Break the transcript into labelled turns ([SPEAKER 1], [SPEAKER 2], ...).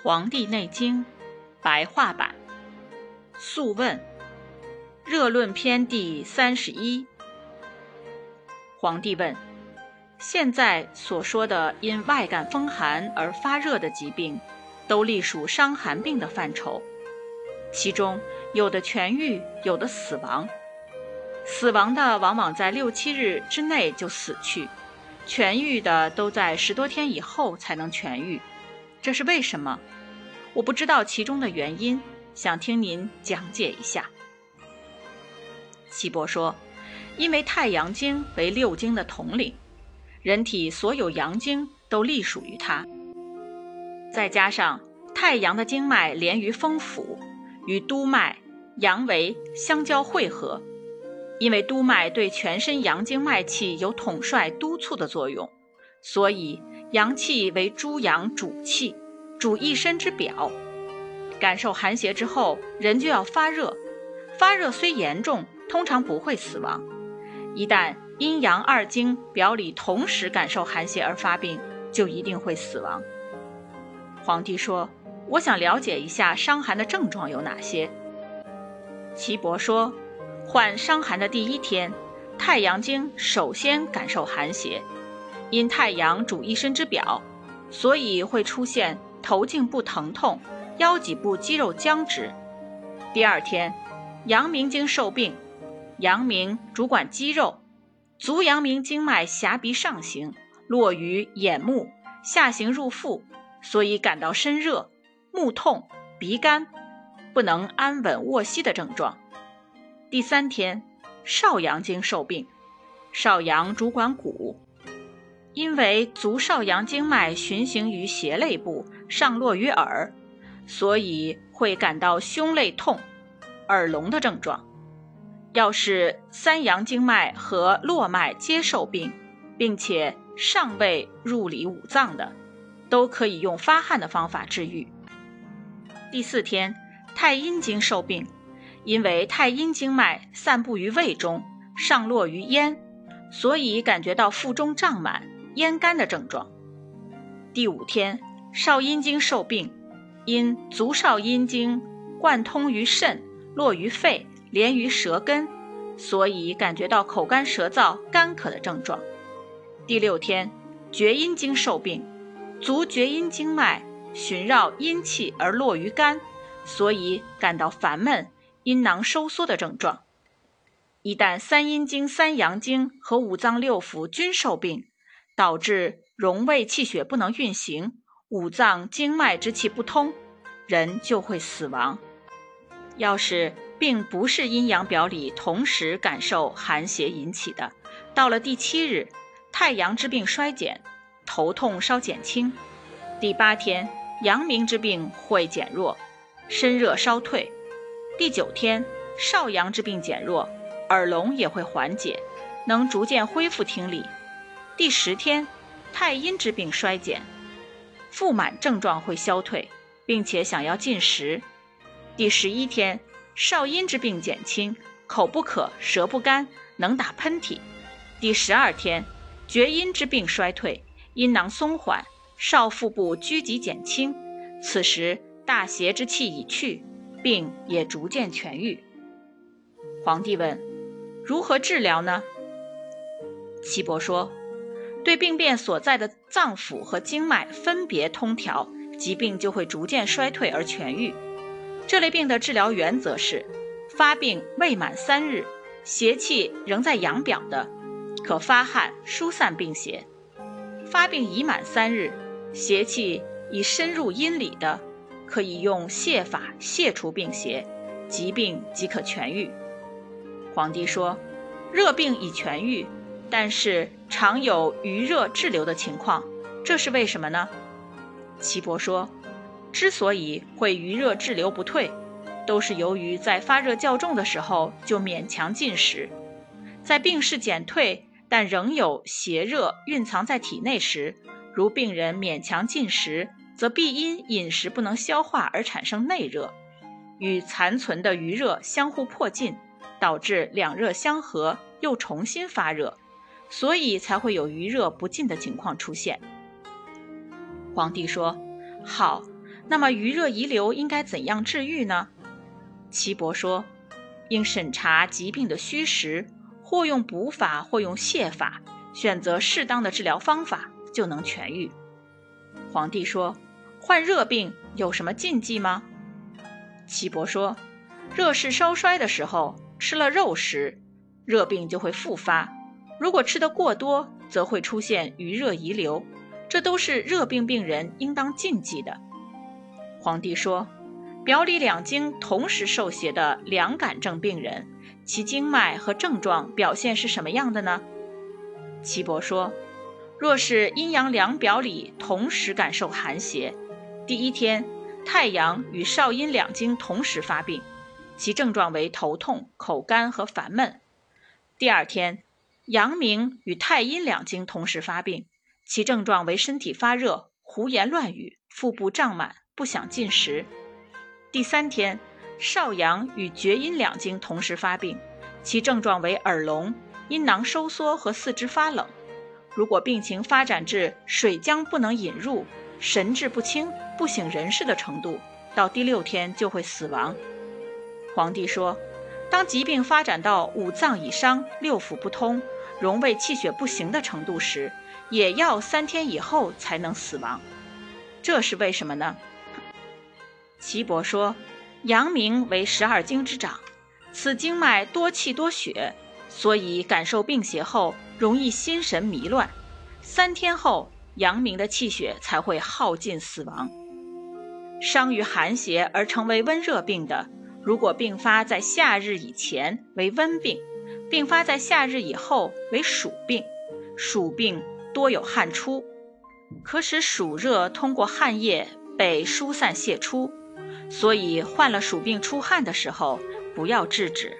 [SPEAKER 1] 《黄帝内经》白话版，《素问·热论篇》第三十一。皇帝问：现在所说的因外感风寒而发热的疾病，都隶属伤寒病的范畴，其中有的痊愈，有的死亡。死亡的往往在六七日之内就死去，痊愈的都在十多天以后才能痊愈。这是为什么？我不知道其中的原因，想听您讲解一下。岐伯说：“因为太阳经为六经的统领，人体所有阳经都隶属于它。再加上太阳的经脉连于风府，与督脉、阳维相交汇合，因为督脉对全身阳经脉气有统帅督促的作用，所以。”阳气为诸阳主气，主一身之表。感受寒邪之后，人就要发热。发热虽严重，通常不会死亡。一旦阴阳二经表里同时感受寒邪而发病，就一定会死亡。皇帝说：“我想了解一下伤寒的症状有哪些。”岐伯说：“患伤寒的第一天，太阳经首先感受寒邪。”因太阳主一身之表，所以会出现头颈部疼痛、腰脊部肌肉僵直。第二天，阳明经受病，阳明主管肌肉，足阳明经脉狭鼻上行，落于眼目，下行入腹，所以感到身热、目痛、鼻干，不能安稳卧息的症状。第三天，少阳经受病，少阳主管骨。因为足少阳经脉循行于胁肋部，上络于耳，所以会感到胸肋痛、耳聋的症状。要是三阳经脉和络脉皆受病，并且尚未入里五脏的，都可以用发汗的方法治愈。第四天，太阴经受病，因为太阴经脉散布于胃中，上络于咽，所以感觉到腹中胀满。咽干的症状。第五天，少阴经受病，因足少阴经贯通于肾，络于肺，连于舌根，所以感觉到口干舌燥、干渴的症状。第六天，厥阴经受病，足厥阴经脉循绕阴气而络于肝，所以感到烦闷、阴囊收缩的症状。一旦三阴经、三阳经和五脏六腑均受病，导致荣卫气血不能运行，五脏经脉之气不通，人就会死亡。要是并不是阴阳表里同时感受寒邪引起的，到了第七日，太阳之病衰减，头痛稍减轻；第八天，阳明之病会减弱，身热稍退；第九天，少阳之病减弱，耳聋也会缓解，能逐渐恢复听力。第十天，太阴之病衰减，腹满症状会消退，并且想要进食。第十一天，少阴之病减轻，口不渴，舌不干，能打喷嚏。第十二天，厥阴之病衰退，阴囊松缓，少腹部拘急减轻。此时大邪之气已去，病也逐渐痊愈。皇帝问：如何治疗呢？岐伯说。对病变所在的脏腑和经脉分别通调，疾病就会逐渐衰退而痊愈。这类病的治疗原则是：发病未满三日，邪气仍在阳表的，可发汗疏散病邪；发病已满三日，邪气已深入阴里的，可以用泻法泻除病邪，疾病即可痊愈。皇帝说：热病已痊愈。但是常有余热滞留的情况，这是为什么呢？岐伯说，之所以会余热滞留不退，都是由于在发热较重的时候就勉强进食，在病势减退但仍有邪热蕴藏在体内时，如病人勉强进食，则必因饮食不能消化而产生内热，与残存的余热相互迫近，导致两热相合，又重新发热。所以才会有余热不尽的情况出现。皇帝说：“好，那么余热遗留应该怎样治愈呢？岐伯说，应审查疾病的虚实，或用补法，或用泻法，选择适当的治疗方法，就能痊愈。皇帝说，患热病有什么禁忌吗？岐伯说，热势稍衰的时候吃了肉食，热病就会复发；如果吃得过多，则会出现余热遗留，这都是热病病人应当禁忌的。皇帝说：“表里两经同时受邪的凉感症病人，其经脉和症状表现是什么样的呢？”岐伯说：“若是阴阳两表里同时感受寒邪，第一天太阳与少阴两经同时发病，其症状为头痛、口干和烦闷；第二天阳明与太阴两经同时发病，其症状为身体发热、胡言乱语、腹部胀满。”不想进食。第三天，少阳与厥阴两经同时发病，其症状为耳聋、阴囊收缩和四肢发冷。如果病情发展至水浆不能引入、神志不清、不省人事的程度，到第六天就会死亡。皇帝说，当疾病发展到五脏已伤、六腑不通、容胃气血不行的程度时，也要三天以后才能死亡。这是为什么呢？岐伯说：“阳明为十二经之长，此经脉多气多血，所以感受病邪后容易心神迷乱。三天后，阳明的气血才会耗尽死亡。伤于寒邪而成为温热病的，如果病发在夏日以前为温病，病发在夏日以后为暑病。暑病多有汗出，可使暑热通过汗液被疏散泄出。”所以，患了暑病出汗的时候，不要制止。